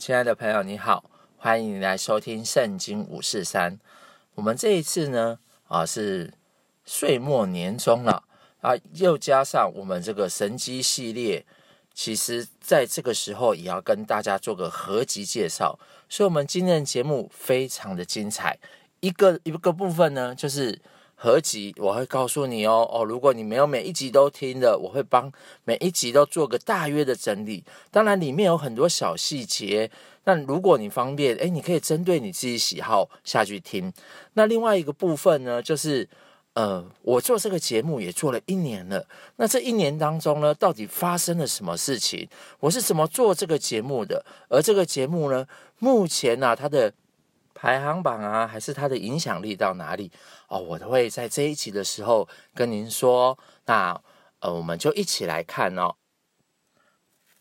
亲爱的朋友，你好，欢迎你来收听《圣经五四三》。我们这一次呢，啊，是岁末年终了啊，又加上我们这个神机系列，其实在这个时候也要跟大家做个合集介绍。所以，我们今天的节目非常的精彩。一个一个部分呢，就是。合集我会告诉你哦哦，如果你没有每一集都听的，我会帮每一集都做个大约的整理。当然里面有很多小细节，但如果你方便，诶，你可以针对你自己喜好下去听。那另外一个部分呢，就是呃，我做这个节目也做了一年了。那这一年当中呢，到底发生了什么事情？我是怎么做这个节目的？而这个节目呢，目前呢，啊，它的。排行榜啊，还是它的影响力到哪里哦？我都会在这一集的时候跟您说。那呃，我们就一起来看哦。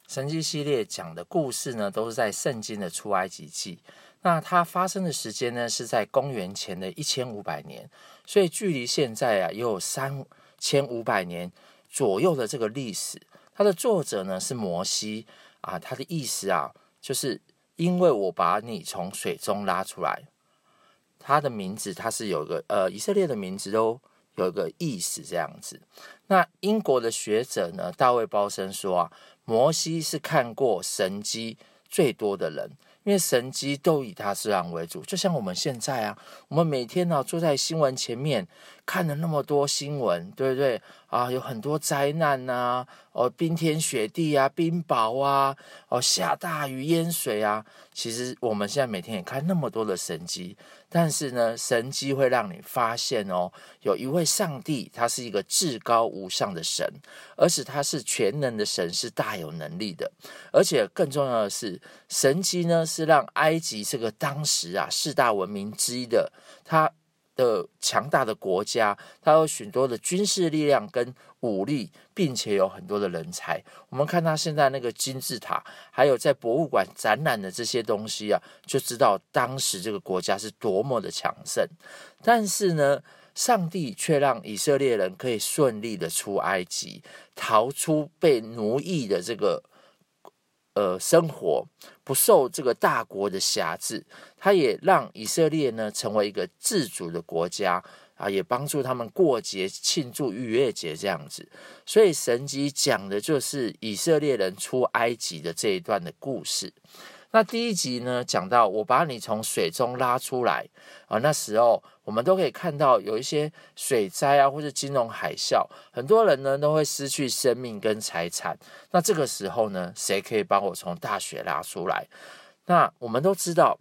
神迹系列讲的故事呢，都是在圣经的出埃及记。那它发生的时间呢，是在公元前的一千五百年，所以距离现在啊，也有三千五百年左右的这个历史。它的作者呢是摩西啊，他的意思啊就是。因为我把你从水中拉出来，他的名字他是有个呃，以色列的名字都有一个意思这样子。那英国的学者呢，大卫鲍森说啊，摩西是看过神机最多的人。因为神机都以大自然为主，就像我们现在啊，我们每天呢、啊、坐在新闻前面看了那么多新闻，对不对啊？有很多灾难呐、啊，哦，冰天雪地啊，冰雹啊，哦，下大雨淹水啊。其实我们现在每天也看那么多的神机。但是呢，神机会让你发现哦，有一位上帝，他是一个至高无上的神，而且他是全能的神，是大有能力的。而且更重要的是，神机呢是让埃及这个当时啊四大文明之一的他的强大的国家，它有许多的军事力量跟武力，并且有很多的人才。我们看他现在那个金字塔，还有在博物馆展览的这些东西啊，就知道当时这个国家是多么的强盛。但是呢，上帝却让以色列人可以顺利的出埃及，逃出被奴役的这个。呃，生活不受这个大国的辖制，他也让以色列呢成为一个自主的国家啊，也帮助他们过节庆祝逾越节这样子。所以神机讲的就是以色列人出埃及的这一段的故事。那第一集呢，讲到我把你从水中拉出来啊，那时候我们都可以看到有一些水灾啊，或者金融海啸，很多人呢都会失去生命跟财产。那这个时候呢，谁可以帮我从大水拉出来？那我们都知道。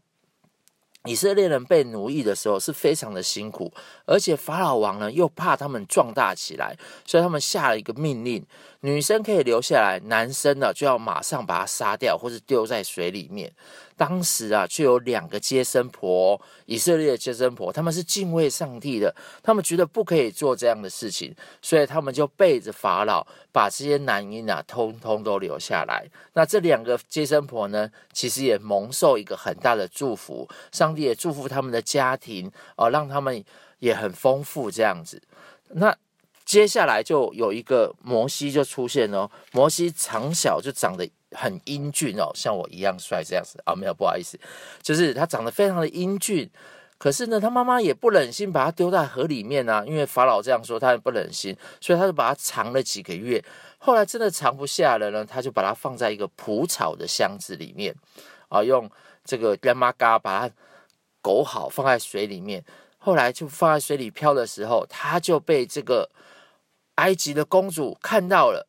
以色列人被奴役的时候是非常的辛苦，而且法老王呢又怕他们壮大起来，所以他们下了一个命令：女生可以留下来，男生呢就要马上把他杀掉，或是丢在水里面。当时啊，就有两个接生婆，以色列的接生婆，他们是敬畏上帝的，他们觉得不可以做这样的事情，所以他们就背着法老，把这些男婴啊，通通都留下来。那这两个接生婆呢，其实也蒙受一个很大的祝福，上帝也祝福他们的家庭，哦，让他们也很丰富这样子。那接下来就有一个摩西就出现了，摩西长小就长得。很英俊哦，像我一样帅这样子啊？没有，不好意思，就是他长得非常的英俊。可是呢，他妈妈也不忍心把他丢在河里面啊，因为法老这样说，他也不忍心，所以他就把他藏了几个月。后来真的藏不下了呢，他就把它放在一个蒲草的箱子里面啊，用这个干妈嘎把它勾好，放在水里面。后来就放在水里漂的时候，他就被这个埃及的公主看到了。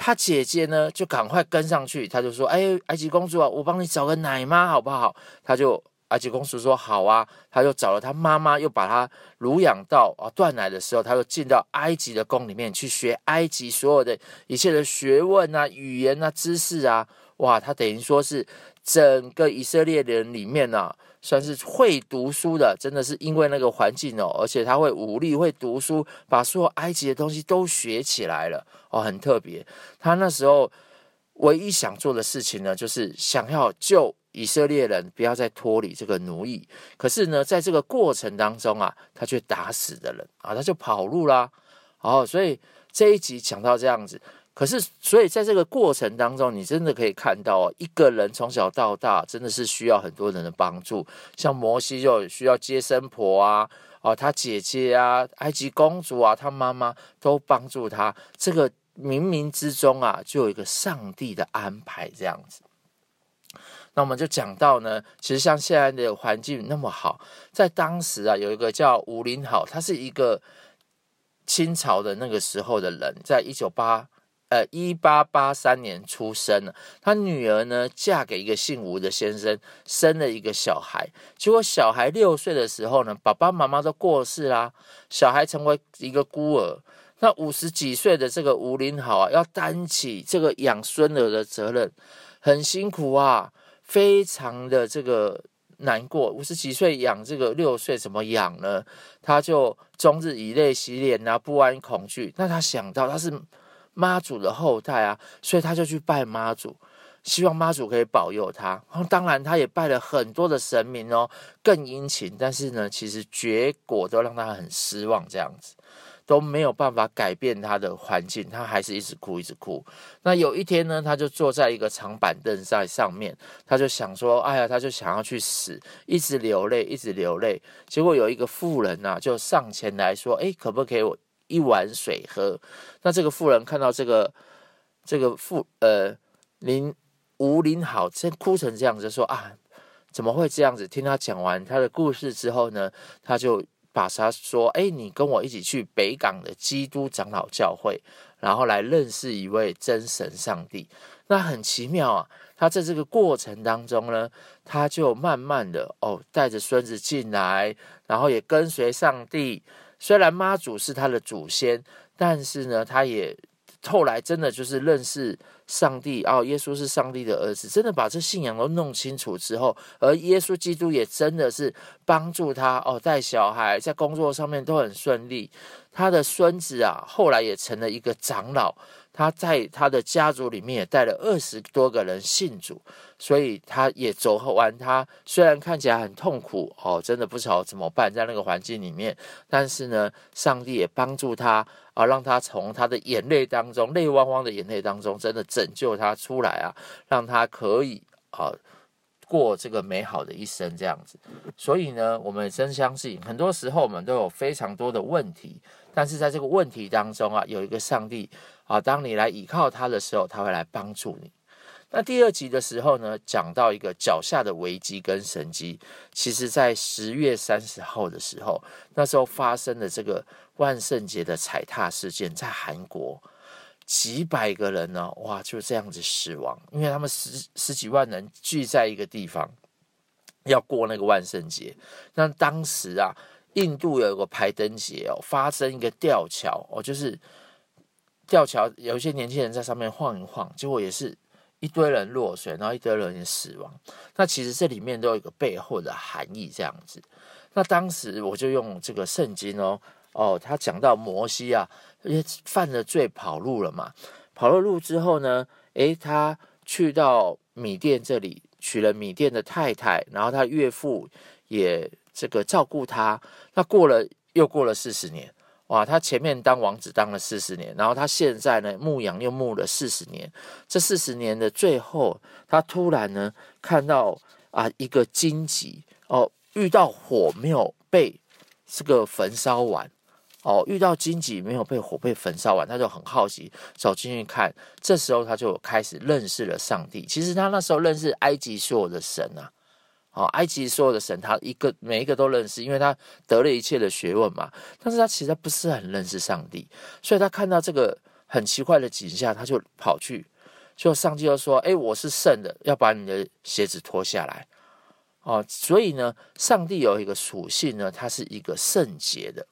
他姐姐呢，就赶快跟上去，他就说：“哎，埃及公主啊，我帮你找个奶妈好不好？”他就埃及公主说：“好啊。”他就找了他妈妈，又把他乳养到啊断奶的时候，他就进到埃及的宫里面去学埃及所有的一切的学问啊、语言啊、知识啊。哇，他等于说是整个以色列人里面呢、啊。算是会读书的，真的是因为那个环境哦，而且他会武力，会读书，把所有埃及的东西都学起来了哦，很特别。他那时候唯一想做的事情呢，就是想要救以色列人不要再脱离这个奴役。可是呢，在这个过程当中啊，他却打死的人啊，他就跑路啦。哦，所以这一集讲到这样子。可是，所以在这个过程当中，你真的可以看到，一个人从小到大真的是需要很多人的帮助。像摩西就需要接生婆啊，哦，他姐姐啊，埃及公主啊，他妈妈都帮助他。这个冥冥之中啊，就有一个上帝的安排这样子。那我们就讲到呢，其实像现在的环境那么好，在当时啊，有一个叫吴林好，他是一个清朝的那个时候的人，在一九八。呃，一八八三年出生了，他女儿呢嫁给一个姓吴的先生，生了一个小孩。结果小孩六岁的时候呢，爸爸妈妈都过世啦，小孩成为一个孤儿。那五十几岁的这个吴林好啊，要担起这个养孙儿的责任，很辛苦啊，非常的这个难过。五十几岁养这个六岁，怎么养呢？他就终日以泪洗脸啊，不安恐惧。那他想到他是。妈祖的后代啊，所以他就去拜妈祖，希望妈祖可以保佑他。当然，他也拜了很多的神明哦，更殷勤。但是呢，其实结果都让他很失望，这样子都没有办法改变他的环境，他还是一直哭，一直哭。那有一天呢，他就坐在一个长板凳在上面，他就想说：“哎呀，他就想要去死，一直流泪，一直流泪。”结果有一个妇人呐、啊，就上前来说：“哎，可不可以我？”一碗水喝，那这个妇人看到这个这个妇呃林吴林好，真哭成这样子，说啊，怎么会这样子？听他讲完他的故事之后呢，他就把他说，哎，你跟我一起去北港的基督长老教会，然后来认识一位真神上帝。那很奇妙啊，他在这个过程当中呢，他就慢慢的哦，带着孙子进来，然后也跟随上帝。虽然妈祖是他的祖先，但是呢，他也后来真的就是认识上帝哦，耶稣是上帝的儿子，真的把这信仰都弄清楚之后，而耶稣基督也真的是帮助他哦，带小孩在工作上面都很顺利。他的孙子啊，后来也成了一个长老。他在他的家族里面也带了二十多个人信主，所以他也走完。他虽然看起来很痛苦哦，真的不知道怎么办，在那个环境里面，但是呢，上帝也帮助他啊，让他从他的眼泪当中，泪汪汪的眼泪当中，真的拯救他出来啊，让他可以啊过这个美好的一生这样子。所以呢，我们真相信，很多时候我们都有非常多的问题，但是在这个问题当中啊，有一个上帝。啊，当你来倚靠他的时候，他会来帮助你。那第二集的时候呢，讲到一个脚下的危机跟神机。其实，在十月三十号的时候，那时候发生的这个万圣节的踩踏事件，在韩国几百个人呢，哇，就这样子死亡，因为他们十十几万人聚在一个地方要过那个万圣节。那当时啊，印度有一个排灯节哦，发生一个吊桥哦，就是。吊桥有一些年轻人在上面晃一晃，结果也是一堆人落水，然后一堆人也死亡。那其实这里面都有一个背后的含义，这样子。那当时我就用这个圣经哦，哦，他讲到摩西啊，犯了罪跑路了嘛，跑了路之后呢，诶，他去到米店这里娶了米店的太太，然后他岳父也这个照顾他。那过了又过了四十年。哇，他前面当王子当了四十年，然后他现在呢牧羊又牧了四十年。这四十年的最后，他突然呢看到啊一个荆棘哦，遇到火没有被这个焚烧完哦，遇到荆棘没有被火被焚烧完，他就很好奇走进去看。这时候他就开始认识了上帝。其实他那时候认识埃及所有的神啊。哦，埃及所有的神，他一个每一个都认识，因为他得了一切的学问嘛。但是他其实不是很认识上帝，所以他看到这个很奇怪的景象，他就跑去，就上帝就说：“哎，我是圣的，要把你的鞋子脱下来。”哦，所以呢，上帝有一个属性呢，他是一个圣洁的，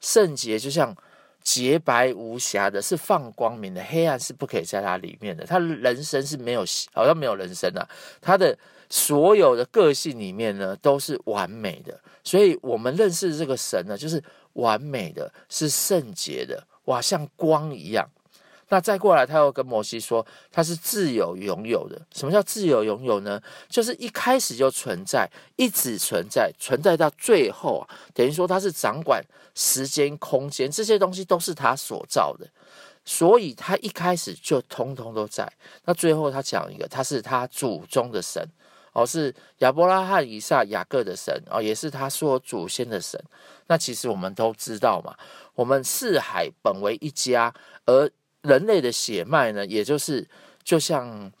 圣洁就像洁白无瑕的，是放光明的，黑暗是不可以在他里面的。他人生是没有，好像没有人生啊，他的。所有的个性里面呢，都是完美的，所以我们认识这个神呢，就是完美的，是圣洁的，哇，像光一样。那再过来，他又跟摩西说，他是自有拥有的。什么叫自有拥有呢？就是一开始就存在，一直存在，存在到最后啊，等于说他是掌管时间、空间这些东西，都是他所造的。所以他一开始就通通都在。那最后他讲一个，他是他祖宗的神哦，是亚伯拉罕、以撒、雅各的神哦，也是他说祖先的神。那其实我们都知道嘛，我们四海本为一家，而人类的血脉呢，也就是就像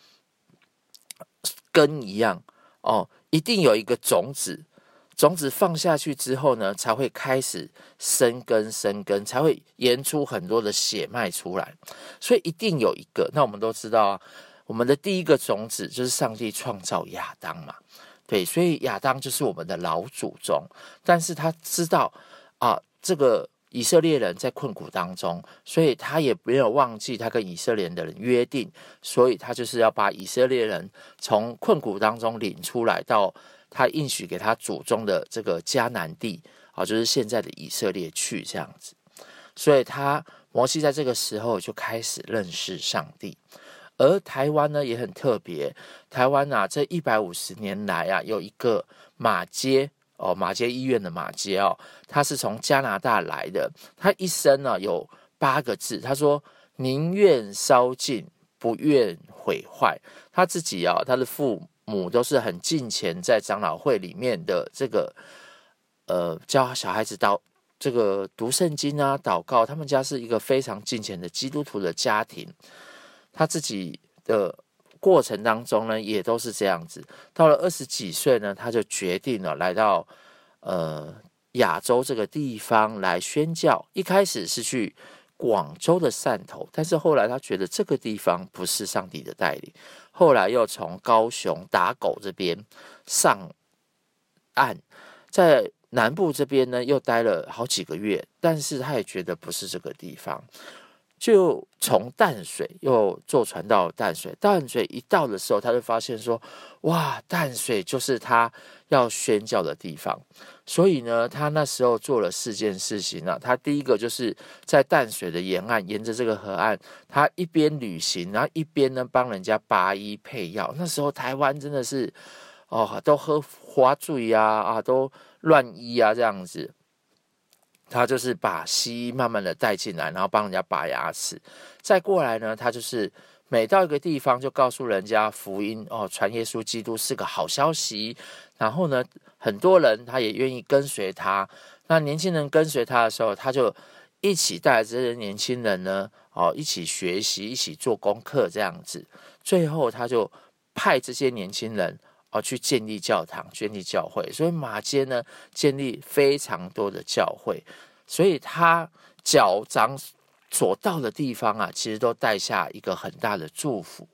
根一样哦，一定有一个种子。种子放下去之后呢，才会开始生根，生根才会延出很多的血脉出来，所以一定有一个。那我们都知道啊，我们的第一个种子就是上帝创造亚当嘛，对，所以亚当就是我们的老祖宗。但是他知道啊，这个以色列人在困苦当中，所以他也没有忘记他跟以色列的人约定，所以他就是要把以色列人从困苦当中领出来到。他应许给他祖宗的这个迦南地啊，就是现在的以色列去这样子，所以他摩西在这个时候就开始认识上帝。而台湾呢也很特别，台湾啊这一百五十年来啊有一个马街哦，马街医院的马偕哦，他是从加拿大来的，他一生呢有八个字，他说宁愿烧尽，不愿毁坏。他自己啊，他的父母。都是很敬虔，在长老会里面的这个，呃，教小孩子祷这个读圣经啊，祷告。他们家是一个非常敬虔的基督徒的家庭。他自己的过程当中呢，也都是这样子。到了二十几岁呢，他就决定了来到呃亚洲这个地方来宣教。一开始是去。广州的汕头，但是后来他觉得这个地方不是上帝的带领，后来又从高雄打狗这边上岸，在南部这边呢又待了好几个月，但是他也觉得不是这个地方。就从淡水又坐船到淡水，淡水一到的时候，他就发现说：“哇，淡水就是他要宣教的地方。”所以呢，他那时候做了四件事情呢。他第一个就是在淡水的沿岸，沿着这个河岸，他一边旅行，然后一边呢帮人家拔医配药。那时候台湾真的是哦，都喝花醉呀啊，都乱医啊这样子。他就是把西医慢慢的带进来，然后帮人家拔牙齿。再过来呢，他就是每到一个地方就告诉人家福音哦，传耶稣基督是个好消息。然后呢，很多人他也愿意跟随他。那年轻人跟随他的时候，他就一起带着这些年轻人呢，哦，一起学习，一起做功课这样子。最后他就派这些年轻人哦去建立教堂，建立教会。所以马街呢，建立非常多的教会。所以他脚掌所到的地方啊，其实都带下一个很大的祝福。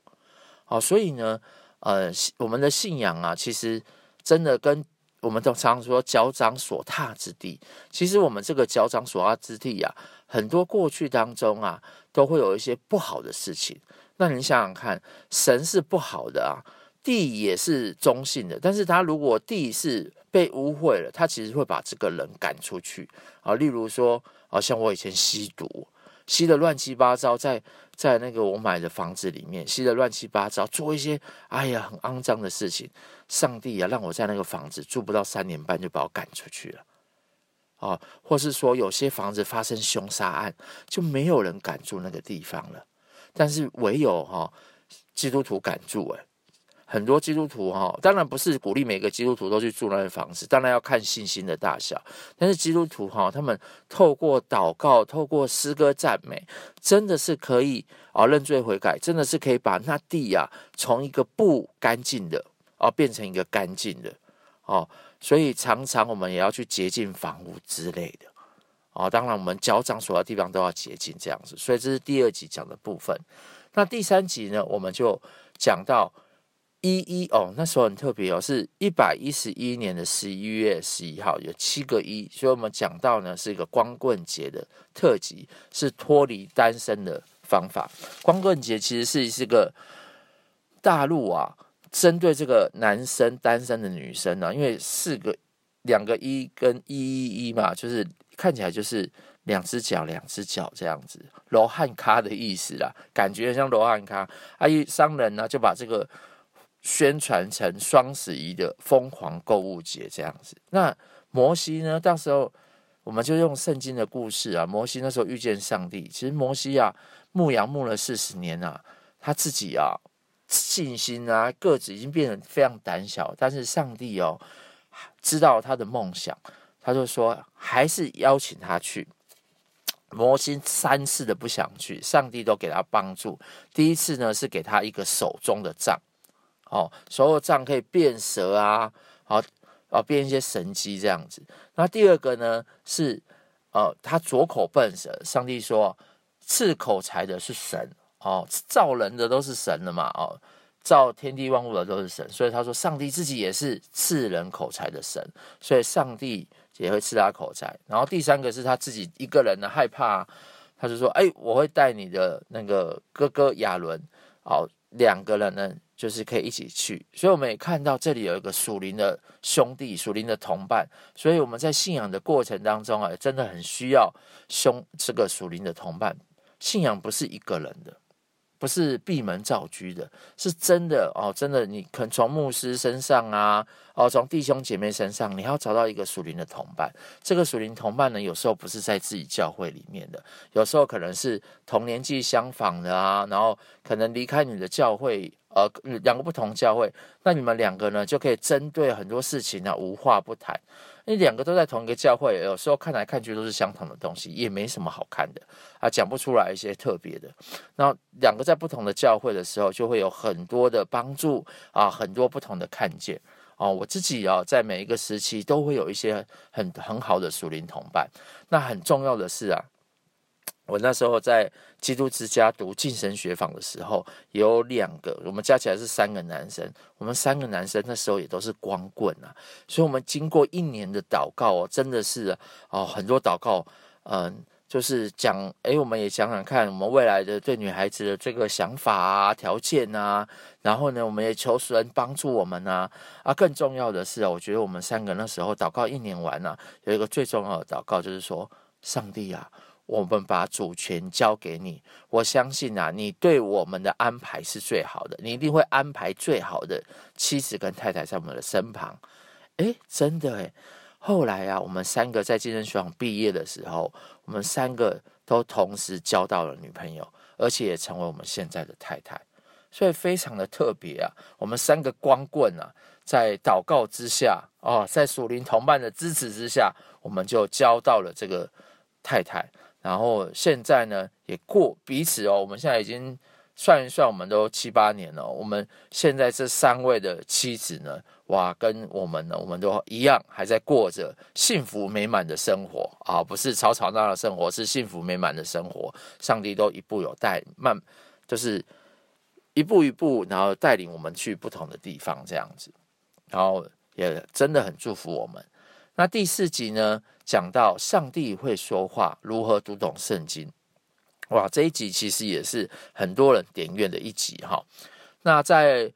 好，所以呢，呃，我们的信仰啊，其实真的跟我们都常说脚掌所踏之地，其实我们这个脚掌所踏之地啊，很多过去当中啊，都会有一些不好的事情。那你想想看，神是不好的啊，地也是中性的，但是他如果地是被污秽了，他其实会把这个人赶出去啊。例如说，啊，像我以前吸毒，吸得乱七八糟，在在那个我买的房子里面吸得乱七八糟，做一些哎呀很肮脏的事情。上帝啊，让我在那个房子住不到三年半就把我赶出去了。啊，或是说有些房子发生凶杀案，就没有人敢住那个地方了，但是唯有哈基督徒敢住哎。很多基督徒哈，当然不是鼓励每个基督徒都去住那个房子，当然要看信心的大小。但是基督徒哈，他们透过祷告、透过诗歌赞美，真的是可以啊认罪悔改，真的是可以把那地呀从一个不干净的啊变成一个干净的哦。所以常常我们也要去洁净房屋之类的哦。当然，我们脚掌所到地方都要洁净这样子。所以这是第二集讲的部分。那第三集呢，我们就讲到。一一哦，那时候很特别哦，是一百一十一年的十一月十一号，有七个一，所以我们讲到呢是一个光棍节的特辑，是脱离单身的方法。光棍节其实是是个大陆啊，针对这个男生单身的女生呢、啊，因为四个两个一跟一一一嘛，就是看起来就是两只脚两只脚这样子，罗汉咖的意思啦，感觉像罗汉咖。啊，一商人呢就把这个。宣传成双十一的疯狂购物节这样子，那摩西呢？到时候我们就用圣经的故事啊，摩西那时候遇见上帝，其实摩西啊，牧羊牧了四十年啊，他自己啊，信心啊，个子已经变得非常胆小，但是上帝哦，知道他的梦想，他就说还是邀请他去。摩西三次的不想去，上帝都给他帮助。第一次呢，是给他一个手中的杖，哦，手中杖可以变蛇啊，好、哦，啊，变一些神机这样子。那第二个呢，是呃，他左口笨舌，上帝说赐口才的是神，哦，造人的都是神的嘛，哦，造天地万物的都是神，所以他说上帝自己也是赐人口才的神，所以上帝。也会赐他口才，然后第三个是他自己一个人呢害怕，他就说：“哎，我会带你的那个哥哥亚伦，哦，两个人呢就是可以一起去。”所以我们也看到这里有一个属灵的兄弟、属灵的同伴，所以我们在信仰的过程当中啊，真的很需要兄这个属灵的同伴。信仰不是一个人的。不是闭门造车的，是真的哦，真的，你可能从牧师身上啊，哦，从弟兄姐妹身上，你要找到一个属灵的同伴。这个属灵同伴呢，有时候不是在自己教会里面的，有时候可能是同年纪相仿的啊，然后可能离开你的教会，呃，两个不同教会，那你们两个呢，就可以针对很多事情呢，无话不谈。你两个都在同一个教会，有时候看来看去都是相同的东西，也没什么好看的啊，讲不出来一些特别的。那两个在不同的教会的时候，就会有很多的帮助啊，很多不同的看见啊。我自己啊，在每一个时期都会有一些很很好的属灵同伴。那很重要的是啊。我那时候在基督之家读晋神学坊的时候，有两个，我们加起来是三个男生。我们三个男生那时候也都是光棍啊，所以我们经过一年的祷告哦，真的是哦很多祷告，嗯，就是讲，诶，我们也想想看，我们未来的对女孩子的这个想法啊、条件啊，然后呢，我们也求神帮助我们啊。啊，更重要的是啊，我觉得我们三个那时候祷告一年完了，有一个最重要的祷告就是说，上帝啊。我们把主权交给你，我相信啊，你对我们的安排是最好的，你一定会安排最好的妻子跟太太在我们的身旁。诶，真的诶，后来啊，我们三个在健身学校毕业的时候，我们三个都同时交到了女朋友，而且也成为我们现在的太太，所以非常的特别啊。我们三个光棍啊，在祷告之下哦，在属灵同伴的支持之下，我们就交到了这个太太。然后现在呢，也过彼此哦，我们现在已经算一算，我们都七八年了。我们现在这三位的妻子呢，哇，跟我们呢，我们都一样，还在过着幸福美满的生活啊，不是吵吵闹闹的生活，是幸福美满的生活。上帝都一步有带，慢，就是一步一步，然后带领我们去不同的地方，这样子，然后也真的很祝福我们。那第四集呢，讲到上帝会说话，如何读懂圣经？哇，这一集其实也是很多人点阅的一集哈。那在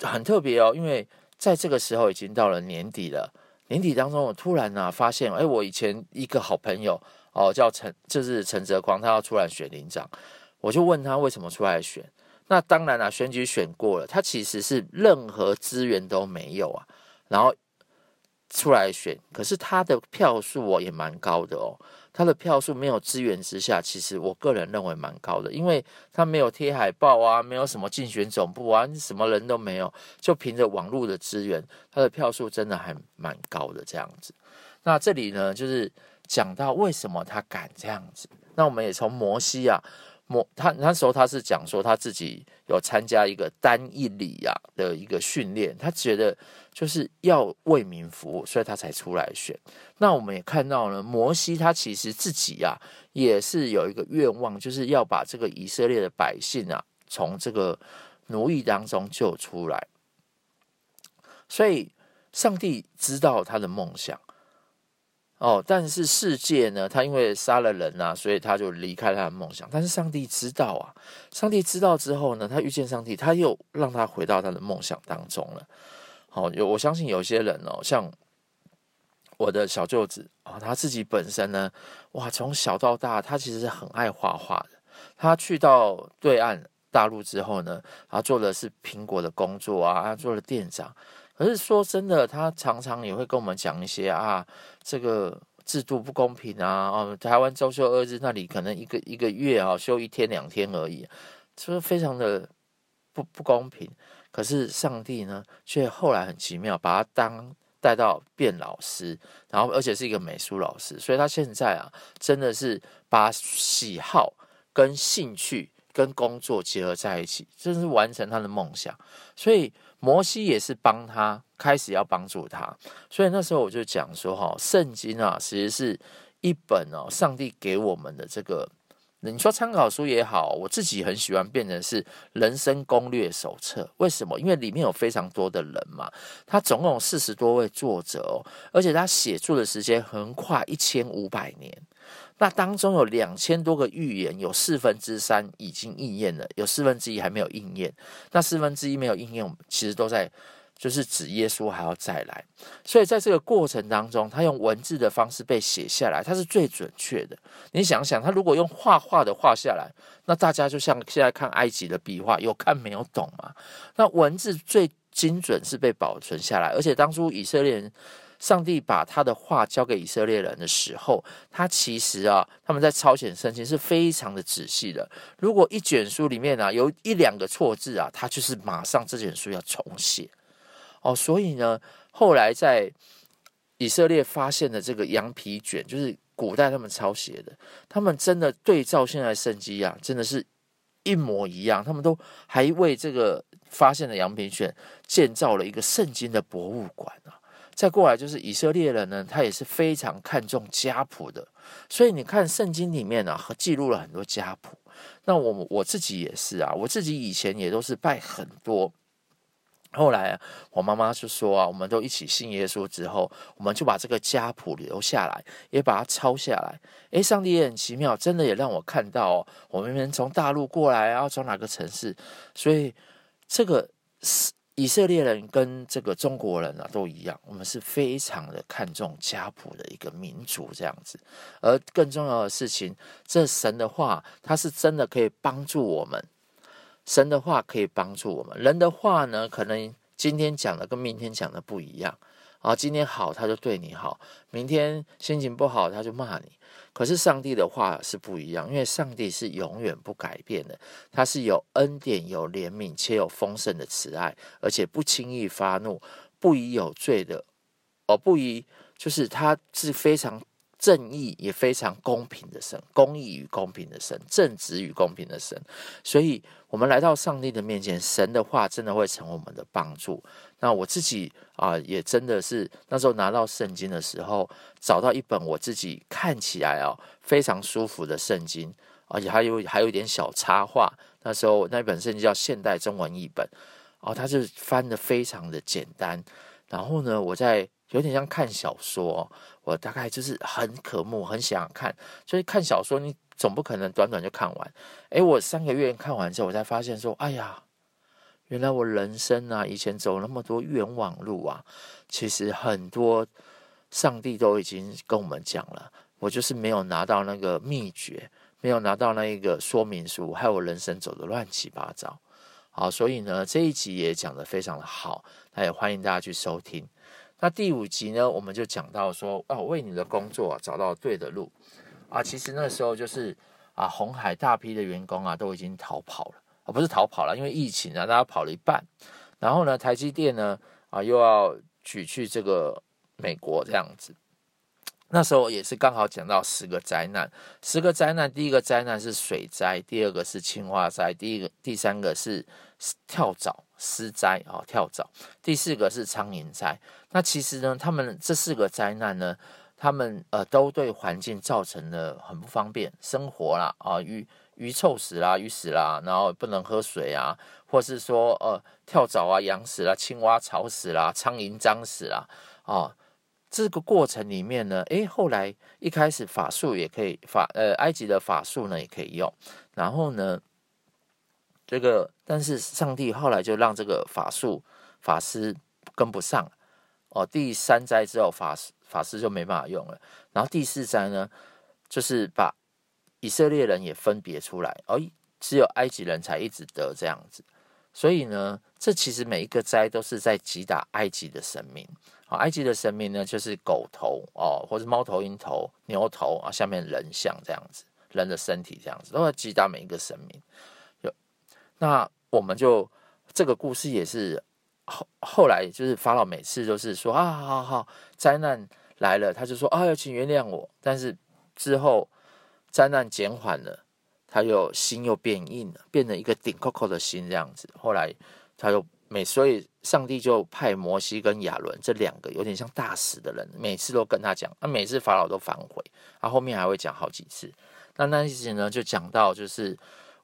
很特别哦，因为在这个时候已经到了年底了。年底当中，我突然呢、啊、发现，哎，我以前一个好朋友哦，叫陈，就是陈泽光，他要出来选领长，我就问他为什么出来选。那当然了、啊，选举选过了，他其实是任何资源都没有啊，然后。出来选，可是他的票数哦也蛮高的哦。他的票数没有资源之下，其实我个人认为蛮高的，因为他没有贴海报啊，没有什么竞选总部啊，什么人都没有，就凭着网络的资源，他的票数真的还蛮高的这样子。那这里呢，就是讲到为什么他敢这样子。那我们也从摩西啊。摩他那时候他是讲说他自己有参加一个单一里呀的一个训练，他觉得就是要为民服务，所以他才出来选。那我们也看到了摩西他其实自己呀也是有一个愿望，就是要把这个以色列的百姓啊从这个奴役当中救出来。所以上帝知道他的梦想。哦，但是世界呢？他因为杀了人啊，所以他就离开他的梦想。但是上帝知道啊，上帝知道之后呢，他遇见上帝，他又让他回到他的梦想当中了。好，有我相信有些人哦，像我的小舅子啊，他自己本身呢，哇，从小到大，他其实是很爱画画的。他去到对岸大陆之后呢，他做的是苹果的工作啊，他做了店长。可是说真的，他常常也会跟我们讲一些啊，这个制度不公平啊！哦，台湾周休二日，那里可能一个一个月啊休一天两天而已，就是非常的不不公平。可是上帝呢，却后来很奇妙，把他当带到变老师，然后而且是一个美术老师，所以他现在啊，真的是把喜好跟兴趣跟工作结合在一起，真是完成他的梦想。所以摩西也是帮他开始要帮助他，所以那时候我就讲说哈，圣经啊，其实是一本哦，上帝给我们的这个。你说参考书也好，我自己很喜欢变成是人生攻略手册。为什么？因为里面有非常多的人嘛，他总共有四十多位作者哦，而且他写作的时间横跨一千五百年。那当中有两千多个预言，有四分之三已经应验了，有四分之一还没有应验。那四分之一没有应验，我们其实都在。就是指耶稣还要再来，所以在这个过程当中，他用文字的方式被写下来，他是最准确的。你想想，他如果用画画的画下来，那大家就像现在看埃及的壁画，有看没有懂吗？那文字最精准是被保存下来，而且当初以色列人，上帝把他的话交给以色列人的时候，他其实啊，他们在抄写圣经是非常的仔细的。如果一卷书里面啊有一两个错字啊，他就是马上这卷书要重写。哦，所以呢，后来在以色列发现的这个羊皮卷，就是古代他们抄写的，他们真的对照现在圣经啊，真的是一模一样。他们都还为这个发现的羊皮卷建造了一个圣经的博物馆啊。再过来就是以色列人呢，他也是非常看重家谱的，所以你看圣经里面啊，记录了很多家谱。那我我自己也是啊，我自己以前也都是拜很多。后来，我妈妈就说啊，我们都一起信耶稣之后，我们就把这个家谱留下来，也把它抄下来。诶，上帝也很奇妙，真的也让我看到哦，我们从大陆过来啊，从哪个城市，所以这个是以色列人跟这个中国人啊都一样，我们是非常的看重家谱的一个民族这样子。而更重要的事情，这神的话，它是真的可以帮助我们。神的话可以帮助我们，人的话呢，可能今天讲的跟明天讲的不一样啊。今天好，他就对你好；明天心情不好，他就骂你。可是上帝的话是不一样，因为上帝是永远不改变的，他是有恩典、有怜悯且有丰盛的慈爱，而且不轻易发怒，不以有罪的，哦，不以就是他是非常。正义也非常公平的神，公义与公平的神，正直与公平的神。所以，我们来到上帝的面前，神的话真的会成为我们的帮助。那我自己啊、也真的是那时候拿到圣经的时候，找到一本我自己看起来啊非常舒服的圣经，而且还有还有一点小插画。那时候那本圣经叫现代中文译本，哦，它是翻得非常的简单。然后呢，我在。有点像看小说，我大概就是很渴慕，很想看。所以看小说，你总不可能短短就看完。诶，我三个月看完之后，我才发现说，哎呀，原来我人生啊，以前走那么多冤枉路啊，其实很多上帝都已经跟我们讲了，我就是没有拿到那个秘诀，没有拿到那一个说明书，害我人生走的乱七八糟。好，所以呢，这一集也讲的非常的好，那也欢迎大家去收听。那第五集呢，我们就讲到说，哦，为你的工作找到对的路啊。其实那时候就是啊，红海大批的员工啊都已经逃跑了啊，不是逃跑了，因为疫情啊，大家跑了一半。然后呢，台积电呢啊又要举去这个美国这样子。那时候也是刚好讲到十个灾难，十个灾难，第一个灾难是水灾，第二个是青蛙灾，第一个第三个是跳蚤。尸灾啊，跳蚤。第四个是苍蝇灾。那其实呢，他们这四个灾难呢，他们呃都对环境造成了很不方便，生活啦啊，鱼鱼臭死啦，鱼死啦，然后不能喝水啊，或是说呃跳蚤啊养死啦，青蛙吵死啦，苍蝇脏死啦。啊。这个过程里面呢，诶，后来一开始法术也可以法呃埃及的法术呢也可以用，然后呢。这个，但是上帝后来就让这个法术法师跟不上哦。第三灾之后，法师法师就没办法用了。然后第四灾呢，就是把以色列人也分别出来，而、哦、只有埃及人才一直得这样子。所以呢，这其实每一个灾都是在击打埃及的神明。啊，埃及的神明呢，就是狗头哦，或者猫头鹰头、牛头啊，下面人像这样子，人的身体这样子，都要击打每一个神明。那我们就这个故事也是后后来就是法老每次都是说啊，好好好，灾难来了，他就说啊，要请原谅我。但是之后灾难减缓了，他又心又变硬了，变成一个顶扣扣的心这样子。后来他又。每所以，上帝就派摩西跟亚伦这两个有点像大使的人，每次都跟他讲，那每次法老都反悔，他后面还会讲好几次。那那一集呢，就讲到就是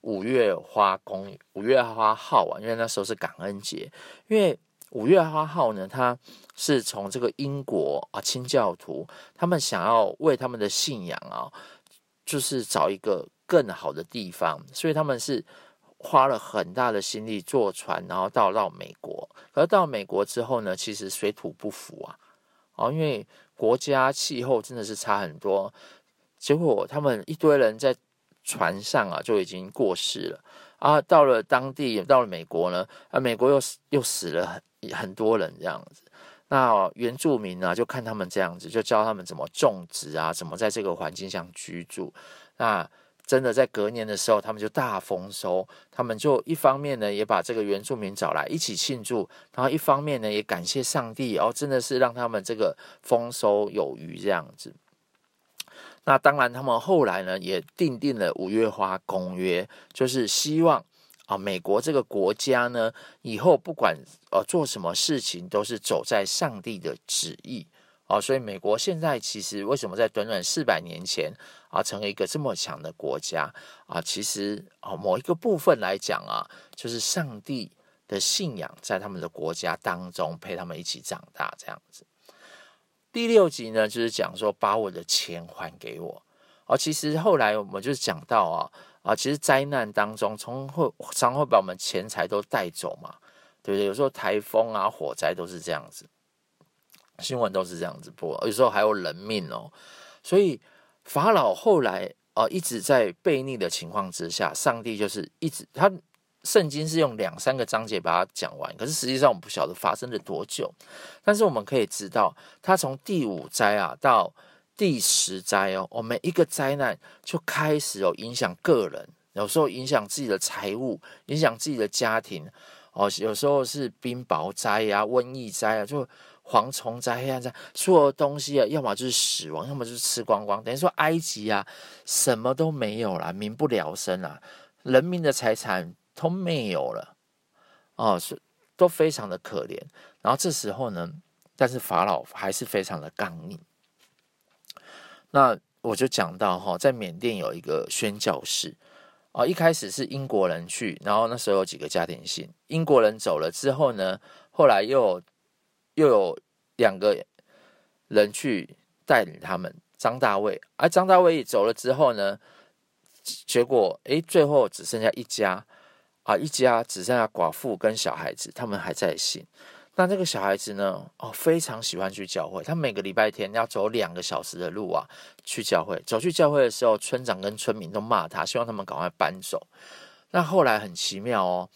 五月花公五月花号啊，因为那时候是感恩节，因为五月花号呢，他是从这个英国啊清教徒，他们想要为他们的信仰啊，就是找一个更好的地方，所以他们是。花了很大的心力坐船，然后到到美国。可是到美国之后呢，其实水土不服啊，哦，因为国家气候真的是差很多。结果他们一堆人在船上啊，就已经过世了啊。到了当地，到了美国呢，啊，美国又又死了很很多人这样子。那原住民呢，就看他们这样子，就教他们怎么种植啊，怎么在这个环境下居住。那真的在隔年的时候，他们就大丰收。他们就一方面呢，也把这个原住民找来一起庆祝，然后一方面呢，也感谢上帝哦，真的是让他们这个丰收有余这样子。那当然，他们后来呢，也订定了五月花公约，就是希望啊，美国这个国家呢，以后不管呃做什么事情，都是走在上帝的旨意。哦，所以美国现在其实为什么在短短四百年前啊，成为一个这么强的国家啊？其实啊，某一个部分来讲啊，就是上帝的信仰在他们的国家当中陪他们一起长大这样子。第六集呢，就是讲说把我的钱还给我。哦，其实后来我们就是讲到啊啊，其实灾难当中从会常会把我们钱财都带走嘛，对不对？有时候台风啊、火灾都是这样子。新闻都是这样子播，有时候还有人命哦。所以法老后来啊、一直在悖逆的情况之下，上帝就是一直他圣经是用两三个章节把它讲完，可是实际上我们不晓得发生了多久。但是我们可以知道，它从第五灾啊到第十灾哦，我们一个灾难就开始有影响个人，有时候影响自己的财务，影响自己的家庭哦，有时候是冰雹灾呀、瘟疫灾啊，就。蝗虫灾、黑暗灾，所有东西啊，要么就是死亡，要么就是吃光光。等于说，埃及啊，什么都没有了，民不聊生啊，人民的财产都没有了，哦，是都非常的可怜。然后这时候呢，但是法老还是非常的刚硬。那我就讲到哈，在缅甸有一个宣教士啊，一开始是英国人去，然后那时候有几个家庭信，英国人走了之后呢，后来又。又有两个人去带领他们，张大卫。而张大卫走了之后呢，结果诶，最后只剩下一家啊，一家只剩下寡妇跟小孩子，他们还在信。那这个小孩子呢，哦，非常喜欢去教会。他每个礼拜天要走两个小时的路啊，去教会。走去教会的时候，村长跟村民都骂他，希望他们赶快搬走。那后来很奇妙哦。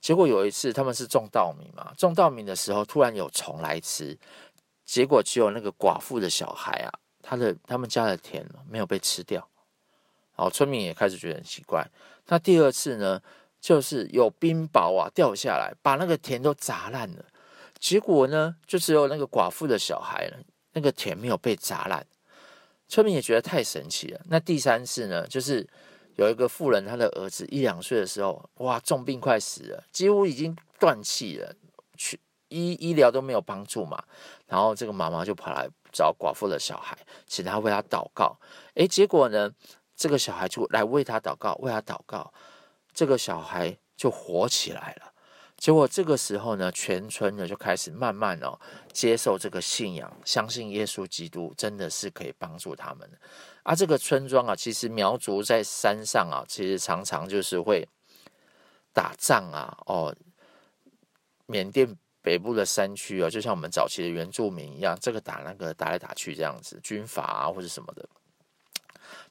结果有一次，他们是种稻米嘛，种稻米的时候突然有虫来吃，结果只有那个寡妇的小孩啊，他的他们家的田没有被吃掉，好，村民也开始觉得很奇怪。那第二次呢，就是有冰雹啊掉下来，把那个田都砸烂了，结果呢，就只有那个寡妇的小孩呢，那个田没有被砸烂，村民也觉得太神奇了。那第三次呢，就是。有一个妇人，他的儿子一两岁的时候，哇，重病快死了，几乎已经断气了，去医医疗都没有帮助嘛。然后这个妈妈就跑来找寡妇的小孩，请他为他祷告。诶，结果呢，这个小孩就来为他祷告，为他祷告，这个小孩就活起来了。结果这个时候呢，全村呢就开始慢慢哦接受这个信仰，相信耶稣基督真的是可以帮助他们。啊，这个村庄啊，其实苗族在山上啊，其实常常就是会打仗啊。哦，缅甸北部的山区啊，就像我们早期的原住民一样，这个打那个打来打去这样子，军阀啊或者什么的。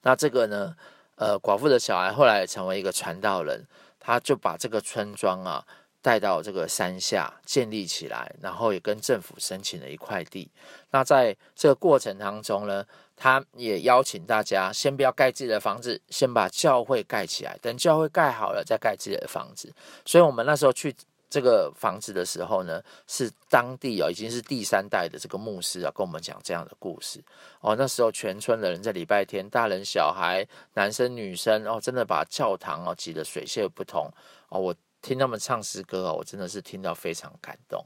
那这个呢，呃，寡妇的小孩后来成为一个传道人，他就把这个村庄啊。带到这个山下建立起来，然后也跟政府申请了一块地。那在这个过程当中呢，他也邀请大家先不要盖自己的房子，先把教会盖起来，等教会盖好了再盖自己的房子。所以我们那时候去这个房子的时候呢，是当地哦，已经是第三代的这个牧师啊，跟我们讲这样的故事哦。那时候全村的人在礼拜天，大人小孩、男生女生哦，真的把教堂哦挤得水泄不通哦。我听他们唱诗歌哦，我真的是听到非常感动。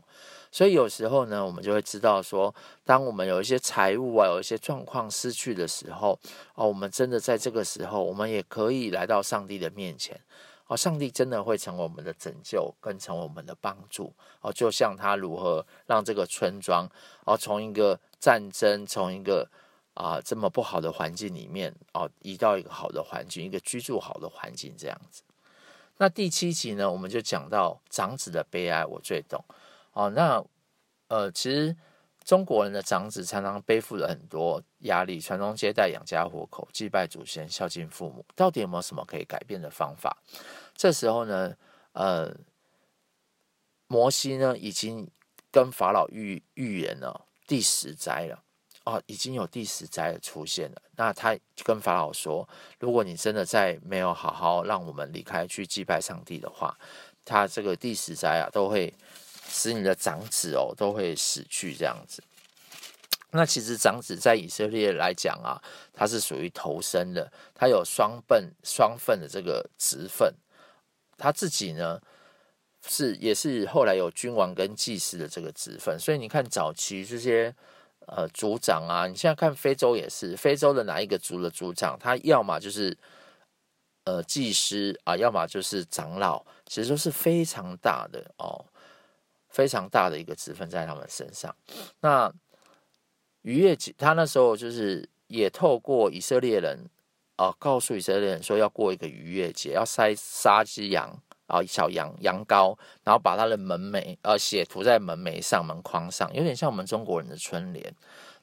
所以有时候呢，我们就会知道说，当我们有一些财物啊，有一些状况失去的时候哦，我们真的在这个时候，我们也可以来到上帝的面前。哦，上帝真的会成为我们的拯救，跟成为我们的帮助哦。就像他如何让这个村庄哦，从一个战争，从一个啊、呃、这么不好的环境里面哦，移到一个好的环境，一个居住好的环境这样子。那第七集呢，我们就讲到长子的悲哀，我最懂哦。那呃，其实中国人的长子常常背负了很多压力，传宗接代、养家活口、祭拜祖先、孝敬父母，到底有没有什么可以改变的方法？这时候呢，呃，摩西呢已经跟法老预预言了第十灾了哦，已经有第十灾出现了。那他跟法老说，如果你真的再没有好好让我们离开去祭拜上帝的话，他这个第十灾啊，都会使你的长子哦都会死去这样子。那其实长子在以色列来讲啊，他是属于头生的，他有双份双份的这个职分。他自己呢，是也是后来有君王跟祭司的这个职分，所以你看早期这些呃族长啊，你现在看非洲也是，非洲的哪一个族的族长，他要么就是呃祭司啊，要么就是长老，其实都是非常大的哦，非常大的一个职分在他们身上。那逾越节，他那时候就是也透过以色列人。啊，告诉以色列人说要过一个逾越节，要杀杀只羊啊，小羊羊羔，然后把他的门楣呃血涂在门楣上、门框上，有点像我们中国人的春联。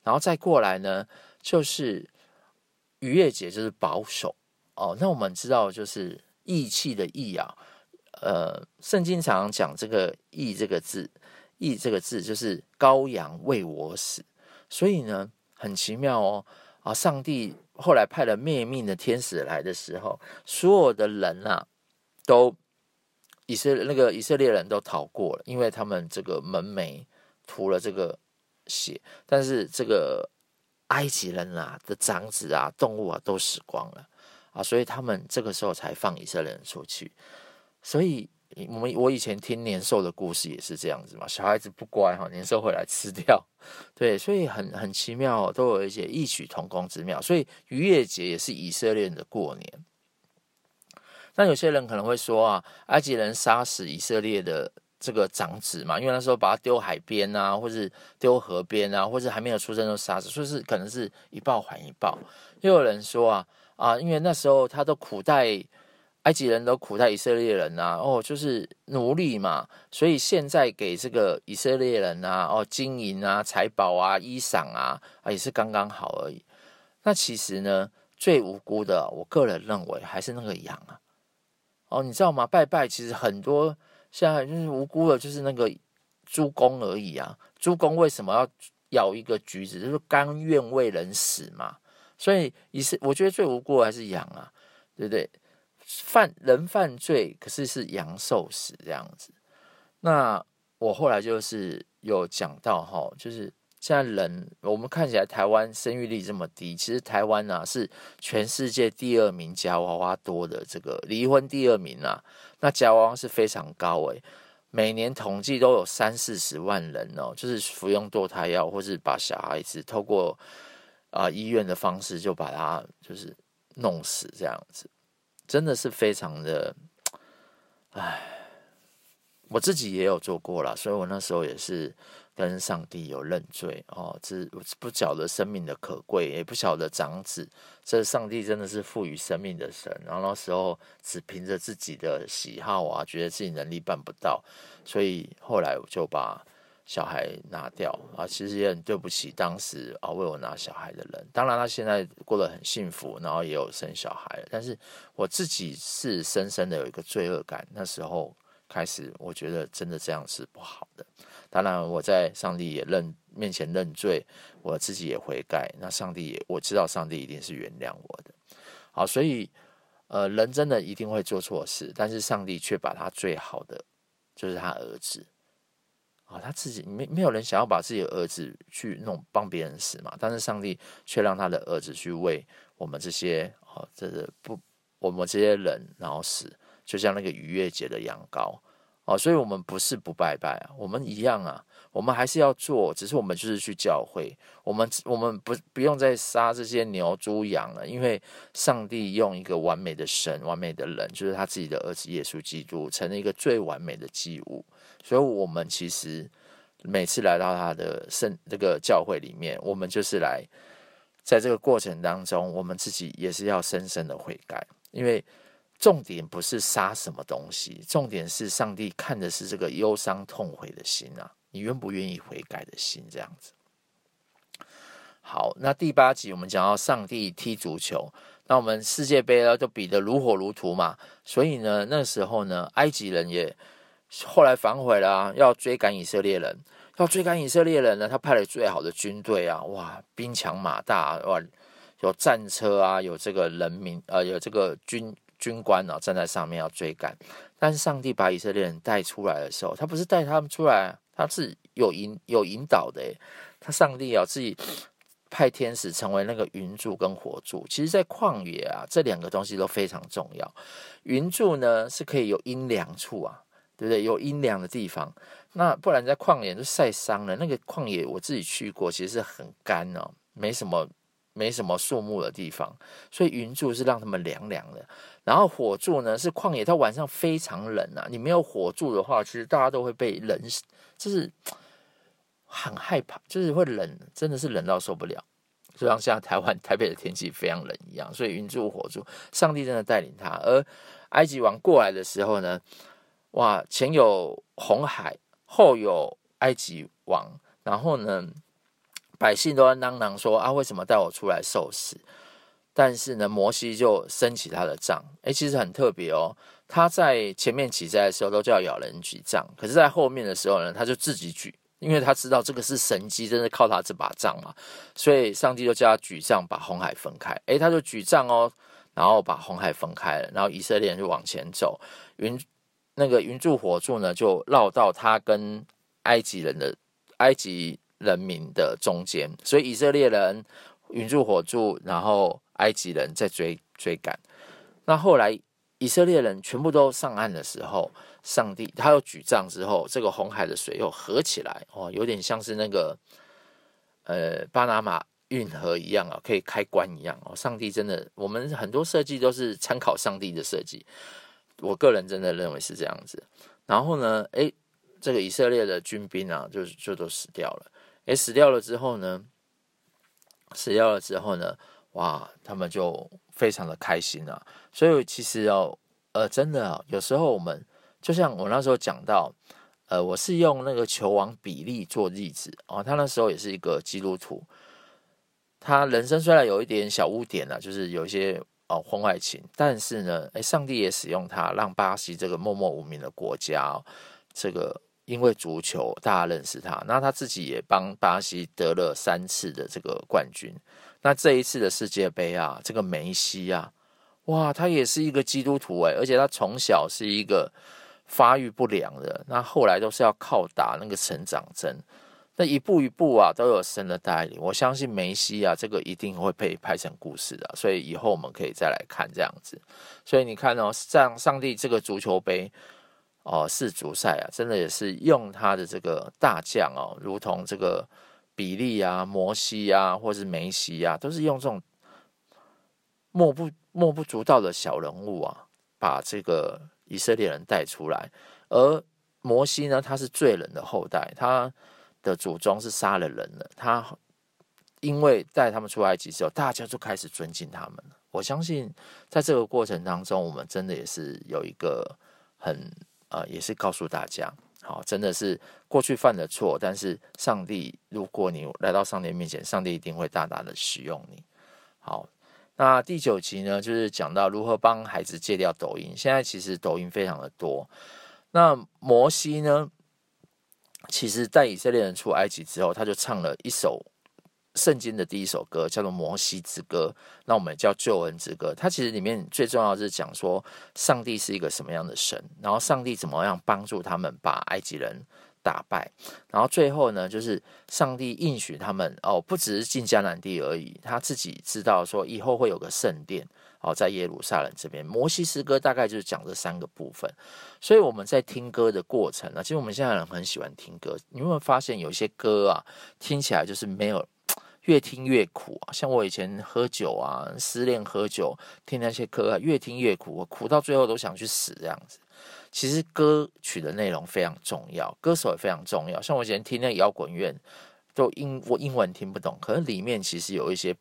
然后再过来呢，就是逾越节，就是保守哦。那我们知道，就是义气的义啊，呃，圣经常常讲这个义这个字，义这个字就是羔羊为我死，所以呢，很奇妙哦。啊！上帝后来派了灭命的天使来的时候，所有的人啊，都以色那个以色列人都逃过了，因为他们这个门楣涂了这个血，但是这个埃及人啊的长子啊、动物啊都死光了啊，所以他们这个时候才放以色列人出去，所以。我们我以前听年兽的故事也是这样子嘛，小孩子不乖哈，年兽会来吃掉，对，所以很很奇妙，都有一些异曲同工之妙。所以逾越节也是以色列人的过年。那有些人可能会说啊，埃及人杀死以色列的这个长子嘛，因为那时候把他丢海边啊，或是丢河边啊，或是还没有出生就杀死，所以是可能是一报还一报。又有人说啊啊，因为那时候他的苦待。埃及人都苦待以色列人啊，哦，就是奴隶嘛，所以现在给这个以色列人啊，哦，金银啊、财宝啊、衣裳啊，啊，也是刚刚好而已。那其实呢，最无辜的，我个人认为还是那个羊啊。哦，你知道吗？拜拜，其实很多现在就是无辜的，就是那个猪公而已啊。猪公为什么要咬一个橘子？就是甘愿为人死嘛。所以，以是我觉得最无辜的还是羊啊，对不对？犯人犯罪，可是是羊受死这样子。那我后来就是有讲到哈，就是现在人我们看起来台湾生育率这么低，其实台湾啊是全世界第二名夹娃娃多的这个离婚第二名啊。那夹娃娃是非常高诶，每年统计都有三四十万人哦，就是服用堕胎药或是把小孩子透过啊、医院的方式就把他就是弄死这样子。真的是非常的，唉，我自己也有做过了，所以我那时候也是跟上帝有认罪哦，这不晓得生命的可贵，也不晓得长子，这上帝真的是赋予生命的神，然后那时候只凭着自己的喜好啊，觉得自己能力办不到，所以后来我就把。小孩拿掉啊，其实也很对不起当时啊为我拿小孩的人。当然，他现在过得很幸福，然后也有生小孩了。但是我自己是深深的有一个罪恶感，那时候开始，我觉得真的这样是不好的。当然，我在上帝也认面前认罪，我自己也悔改。那上帝也我知道，上帝一定是原谅我的。好，所以呃，人真的一定会做错事，但是上帝却把他最好的，就是他儿子啊，他自己没没有人想要把自己的儿子去弄帮别人死嘛，但是上帝却让他的儿子去为我们这些哦，这个不我们这些人然后死，就像那个逾越节的羊羔。哦，所以我们不是不拜拜啊，我们一样啊，我们还是要做，只是我们就是去教会，我们我们不不用再杀这些牛猪羊了，因为上帝用一个完美的神、完美的人，就是他自己的儿子耶稣基督，成了一个最完美的祭物，所以我们其实每次来到他的圣这个教会里面，我们就是来，在这个过程当中，我们自己也是要深深的悔改，因为。重点不是杀什么东西，重点是上帝看的是这个忧伤痛悔的心啊，你愿不愿意悔改的心，这样子。好，那第八集我们讲到上帝踢足球，那我们世界杯呢就比得如火如荼嘛，所以呢，那时候呢，埃及人也后来反悔了啊，要追赶以色列人，要追赶以色列人呢，他派了最好的军队啊，哇，兵强马大，哇，有战车啊，有这个人民，呃，有这个军。军官啊，站在上面要追赶，但是上帝把以色列人带出来的时候，他不是带他们出来，他是有引有引导的。他上帝啊自己派天使成为那个云柱跟火柱。其实，在旷野啊，这两个东西都非常重要。云柱呢是可以有阴凉处啊，对不对？有阴凉的地方，那不然在旷野就晒伤了。那个旷野我自己去过，其实是很干哦，没什么。没什么树木的地方，所以云柱是让他们凉凉的。然后火柱呢，是旷野，它晚上非常冷啊。你没有火柱的话，其实大家都会被冷，就是很害怕，就是会冷，真的是冷到受不了。就像现在台湾台北的天气非常冷一样，所以云柱火柱，上帝真的带领他。而埃及王过来的时候呢，哇，前有红海，后有埃及王，然后呢，百姓都在嚷嚷说啊，为什么带我出来受死？但是呢，摩西就升起他的杖。诶，其实很特别哦。他在前面起债的时候都叫亚伦举杖，可是在后面的时候呢，他就自己举，因为他知道这个是神机，真的靠他这把杖嘛。所以上帝就叫他举杖，把红海分开。诶，他就举杖哦，然后把红海分开了，然后以色列人就往前走。云那个云柱火柱呢，就绕到他跟埃及人的埃及。人民的中间，所以以色列人云柱火柱，然后埃及人在追追赶。那后来以色列人全部都上岸的时候，上帝他又举杖之后，这个红海的水又合起来哦，有点像是那个呃巴拿马运河一样啊，可以开关一样哦。上帝真的，我们很多设计都是参考上帝的设计，我个人真的认为是这样子。然后呢，诶，这个以色列的军兵啊，就就都死掉了。诶，死掉了之后呢？死掉了之后呢？哇，他们就非常的开心了。所以其实哦，呃，真的哦，有时候我们就像我那时候讲到，呃，我是用那个球王比利做例子哦。他那时候也是一个基督徒，他人生虽然有一点小污点啊，就是有一些哦婚外情，但是呢，诶，上帝也使用他，让巴西这个默默无名的国家，这个。因为足球，大家认识他，那他自己也帮巴西得了三次的这个冠军。那这一次的世界杯啊，这个梅西啊，哇，他也是一个基督徒诶，而且他从小是一个发育不良的，那后来都是要靠打那个成长针，那一步一步啊，都有神的带领。我相信梅西啊，这个一定会被拍成故事的，所以以后我们可以再来看这样子。所以你看哦，上上帝这个足球杯。哦，世足赛啊，真的也是用他的这个大将哦，如同这个比利啊、摩西啊，或是梅西啊，都是用这种莫不莫不足道的小人物啊，把这个以色列人带出来。而摩西呢，他是罪人的后代，他的祖宗是杀了人的。他因为带他们出埃及之后，大家就开始尊敬他们了。我相信在这个过程当中，我们真的也是有一个很。呃，也是告诉大家，好，真的是过去犯的错，但是上帝，如果你来到上帝面前，上帝一定会大大的使用你。好，那第九集呢，就是讲到如何帮孩子戒掉抖音。现在其实抖音非常的多，那摩西呢，其实在以色列人出埃及之后，他就唱了一首。圣经的第一首歌叫做《摩西之歌》，那我们也叫救恩之歌。它其实里面最重要是讲说，上帝是一个什么样的神，然后上帝怎么样帮助他们把埃及人打败，然后最后呢，就是上帝应许他们哦，不只是进迦南地而已，他自己知道说以后会有个圣殿哦，在耶路撒冷这边。摩西诗歌大概就是讲这三个部分，所以我们在听歌的过程呢，其实我们现在人很喜欢听歌，你会不会发现有些歌啊，听起来就是没有。越听越苦啊！像我以前喝酒啊，失恋喝酒，听那些歌啊，越听越苦，我苦到最后都想去死这样子。其实歌曲的内容非常重要，歌手也非常重要。像我以前听那摇滚乐，都英我英文听不懂，可是里面其实有一些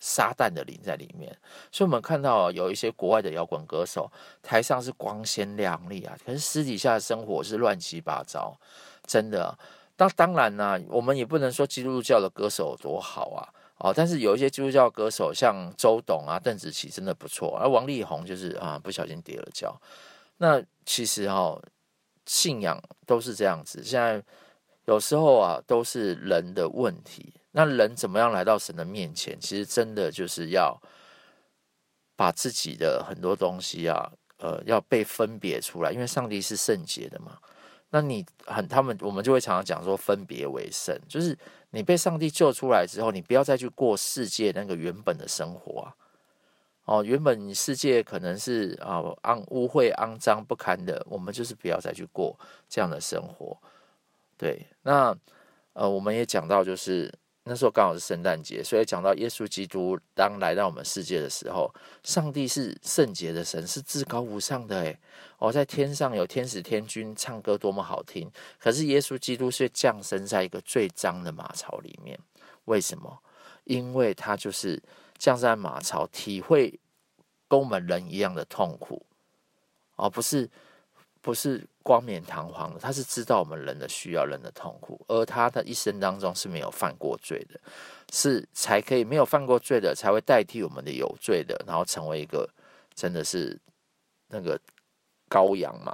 撒旦的灵在里面。所以我们看到有一些国外的摇滚歌手，台上是光鲜亮丽啊，可是私底下生活是乱七八糟，真的。那当然呢、我们也不能说基督教的歌手有多好啊，哦，但是有一些基督教歌手，像周董啊、邓紫棋真的不错，而王力宏就是啊，不小心跌了跤。那其实哈、哦，信仰都是这样子，现在有时候啊，都是人的问题。那人怎么样来到神的面前？其实真的就是要把自己的很多东西啊，呃，要被分别出来，因为上帝是圣洁的嘛。那你很，他们我们就会常常讲说，分别为圣，就是你被上帝救出来之后，你不要再去过世界那个原本的生活啊。哦，原本世界可能是啊肮污秽、肮脏不堪的，我们就是不要再去过这样的生活。对，那呃，我们也讲到就是。那时候刚好是圣诞节，所以讲到耶稣基督当来到我们世界的时候，上帝是圣洁的神，是至高无上的诶，哦，在天上有天使天君唱歌多么好听，可是耶稣基督却降生在一个最脏的马槽里面，为什么？因为他就是降生在马槽，体会跟我们人一样的痛苦，而不是。不是冠冕堂皇的，他是知道我们人的需要、人的痛苦，而他的一生当中是没有犯过罪的，是才可以没有犯过罪的，才会代替我们的有罪的，然后成为一个真的是那个羔羊嘛。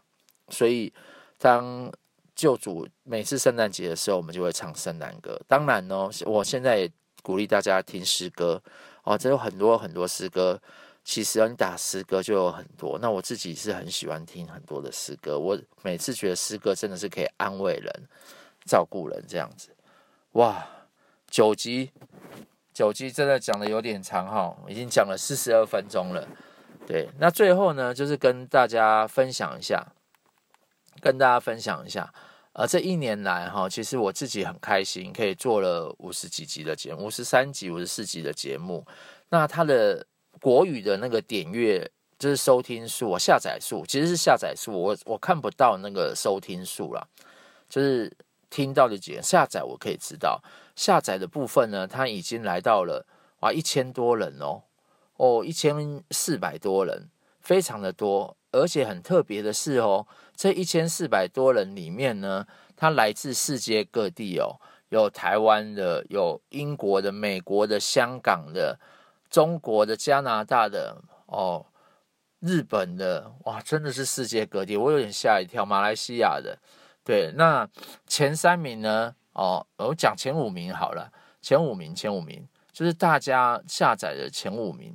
所以，当救主每次圣诞节的时候，我们就会唱圣诞歌。当然呢，我现在也鼓励大家听诗歌哦，这有很多很多诗歌。其实你打诗歌就有很多，那我自己是很喜欢听很多的诗歌。我每次觉得诗歌真的是可以安慰人、照顾人这样子。哇，九集，九集真的讲的有点长哈，已经讲了四十二分钟了。对，那最后呢，就是跟大家分享一下，跟大家分享一下，呃，这一年来哈，其实我自己很开心，可以做了五十几集的节目，五十三集、五十四集的节目。那它的。国语的那个点阅就是收听数，我下载数其实是下载数，我我看不到那个收听数啦，就是听到的几个下载我可以知道，下载的部分呢，它已经来到了哇一千多人哦，哦一千四百多人，非常的多，而且很特别的是哦，这一千四百多人里面呢，它来自世界各地哦，有台湾的，有英国的、美国的、香港的。中国的、加拿大的、哦，日本的，哇，真的是世界各地，我有点吓一跳。马来西亚的，对，那前三名呢？哦，我讲前五名好了，前五名，前五名就是大家下载的前五名。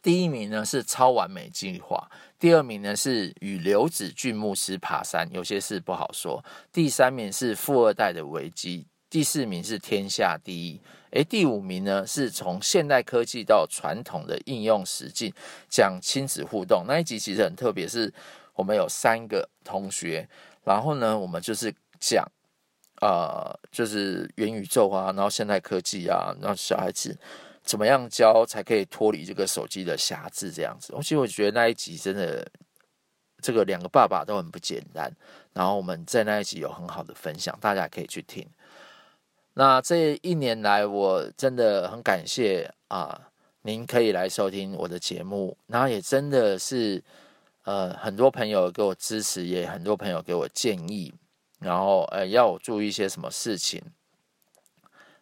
第一名呢是超完美计划，第二名呢是与刘子俊牧师爬山，有些事不好说。第三名是富二代的危机。第四名是天下第一，诶，第五名呢是从现代科技到传统的应用实境，讲亲子互动那一集其实很特别，是我们有三个同学，然后呢，我们就是讲，呃，就是元宇宙啊，然后现代科技啊，然后小孩子怎么样教才可以脱离这个手机的辖制，这样子。其实我觉得那一集真的，这个两个爸爸都很不简单，然后我们在那一集有很好的分享，大家可以去听。那这一年来，我真的很感谢啊，您可以来收听我的节目，然后也真的是，呃，很多朋友给我支持，也很多朋友给我建议，然后呃，要我注意一些什么事情。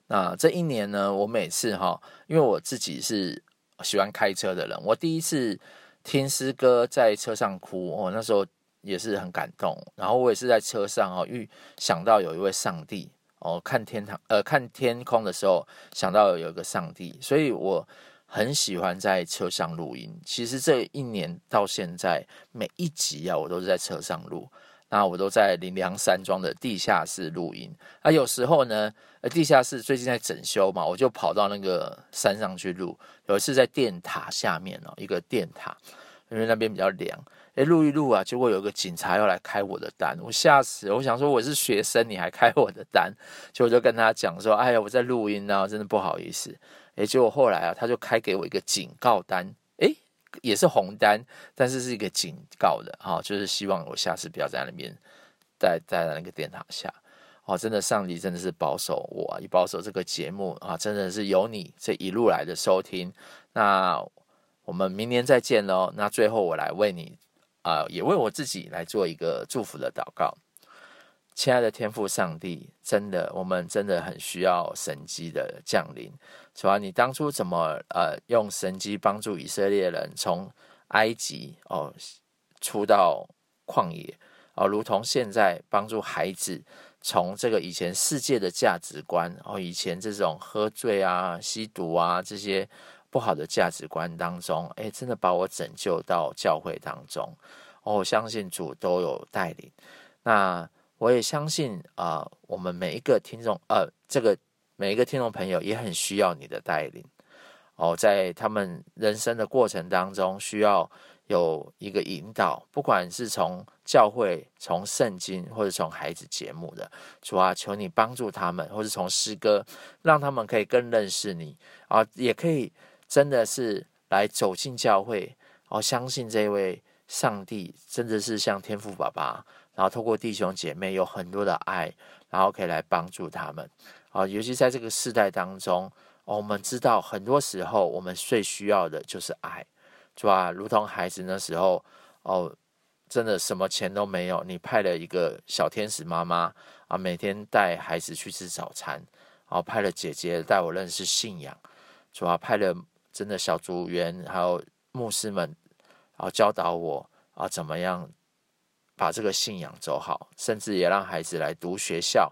那这一年呢，我每次哈，因为我自己是喜欢开车的人，我第一次听诗歌在车上哭，我那时候也是很感动。然后我也是在车上哦，遇想到有一位上帝哦，看天堂呃看天空的时候想到有一个上帝，所以我很喜欢在车上录音。其实这一年到现在每一集啊，我都是在车上录。那我都在林良山庄的地下室录音。啊，有时候呢，呃，地下室最近在整修嘛，我就跑到那个山上去录。有一次在电塔下面哦，一个电塔，因为那边比较凉。诶，录一录啊，结果有个警察要来开我的单，我吓死了。我想说我是学生，你还开我的单？结果就跟他讲说，哎呀，我在录音啊，真的不好意思。诶，结果后来啊，他就开给我一个警告单。也是红单，但是是一个警告的哈、哦，就是希望我下次不要在那边，在在那个电塔下哦。真的，上帝真的是保守我，也保守这个节目啊，真的是有你这一路来的收听。那我们明年再见喽。那最后我来为你啊、也为我自己来做一个祝福的祷告。亲爱的天父上帝，真的，我们真的很需要神迹的降临。主啊，你当初怎么呃用神迹帮助以色列人从埃及哦出到旷野哦，如同现在帮助孩子从这个以前世界的价值观哦，以前这种喝醉啊、吸毒啊这些不好的价值观当中，诶，真的把我拯救到教会当中。哦，我相信主都有带领。那我也相信啊、我们每一个听众呃，这个。每一个听众朋友也很需要你的带领哦，在他们人生的过程当中，需要有一个引导，不管是从教会、从圣经，或者从孩子节目的主啊，求你帮助他们，或者从诗歌，让他们可以更认识你啊，也可以真的是来走进教会哦，相信这位上帝真的是像天父爸爸，然后透过弟兄姐妹有很多的爱，然后可以来帮助他们。啊，尤其在这个世代当中，我们知道很多时候我们最需要的就是爱，是吧？如同孩子那时候，哦，真的什么钱都没有，你派了一个小天使妈妈啊，每天带孩子去吃早餐，然后派了姐姐带我认识信仰，是吧？派了真的小组员还有牧师们，然后教导我啊，怎么样把这个信仰走好，甚至也让孩子来读学校。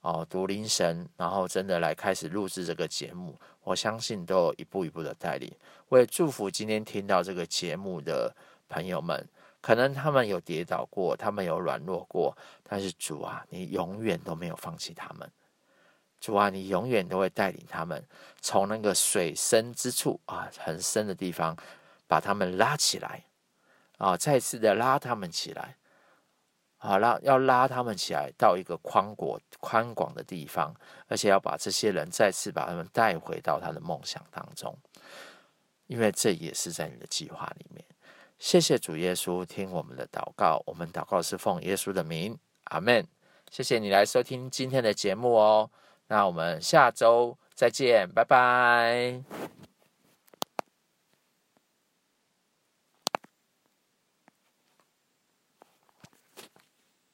哦，读灵神，然后真的来开始录制这个节目，我相信都有一步一步的带领。我也祝福今天听到这个节目的朋友们，可能他们有跌倒过，他们有软弱过，但是主啊，你永远都没有放弃他们。主啊，你永远都会带领他们从那个水深之处啊，很深的地方，把他们拉起来啊，再次的拉他们起来。好，拉要拉他们起来到一个宽广宽广的地方，而且要把这些人再次把他们带回到他的梦想当中，因为这也是在你的计划里面。谢谢主耶稣，听我们的祷告，我们祷告是奉耶稣的名，阿门。谢谢你来收听今天的节目哦，那我们下周再见，拜拜。